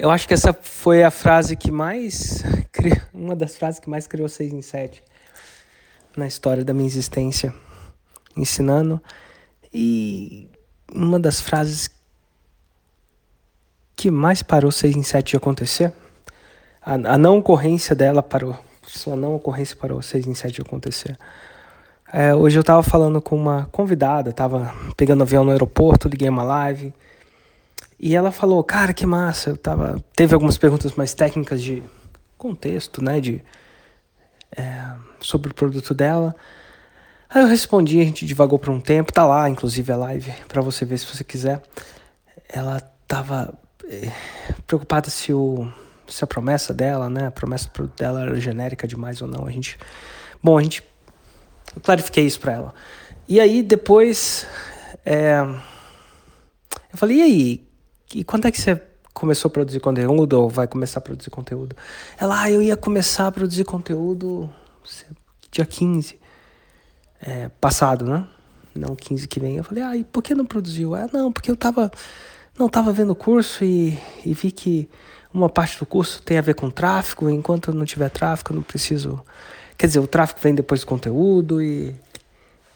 Eu acho que essa foi a frase que mais. Uma das frases que mais criou 6 em 7 na história da minha existência ensinando. E uma das frases que mais parou 6 em 7 de acontecer, a, a não ocorrência dela parou. Sua não ocorrência parou 6 em 7 de acontecer. É, hoje eu tava falando com uma convidada, tava pegando avião no aeroporto, liguei uma live. E ela falou, cara, que massa. Eu tava. Teve algumas perguntas mais técnicas de contexto, né? De, é, sobre o produto dela. Aí eu respondi, a gente divagou por um tempo, tá lá, inclusive a live, para você ver se você quiser. Ela tava é, preocupada se, o, se a promessa dela, né? A promessa do produto dela era genérica demais ou não. A gente. Bom, a gente. Eu clarifiquei isso pra ela. E aí depois. É, eu falei, e aí? E quando é que você começou a produzir conteúdo ou vai começar a produzir conteúdo? Ela, ah, eu ia começar a produzir conteúdo dia 15, é, passado, né? Não 15 que vem. Eu falei, ah, e por que não produziu? Ah, não, porque eu tava, não tava vendo o curso e, e vi que uma parte do curso tem a ver com tráfego, enquanto não tiver tráfego, eu não preciso. Quer dizer, o tráfego vem depois do conteúdo e.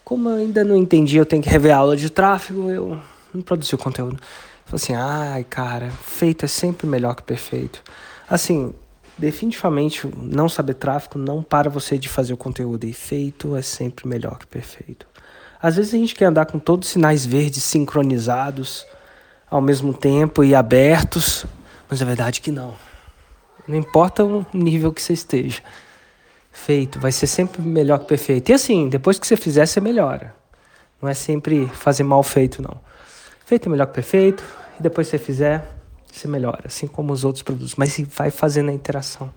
Como eu ainda não entendi, eu tenho que rever a aula de tráfego, eu não produzi o conteúdo. Assim, ai, cara, feito é sempre melhor que perfeito. Assim, definitivamente não saber tráfego não para você de fazer o conteúdo e feito é sempre melhor que perfeito. Às vezes a gente quer andar com todos os sinais verdes sincronizados ao mesmo tempo e abertos, mas é verdade que não. Não importa o nível que você esteja. Feito vai ser sempre melhor que perfeito. E assim, depois que você fizer, você melhora. Não é sempre fazer mal feito, não. Feito é melhor que perfeito, e depois você fizer, você melhora, assim como os outros produtos. Mas vai fazendo a interação.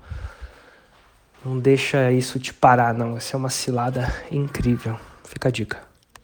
Não deixa isso te parar, não. Essa é uma cilada incrível. Fica a dica.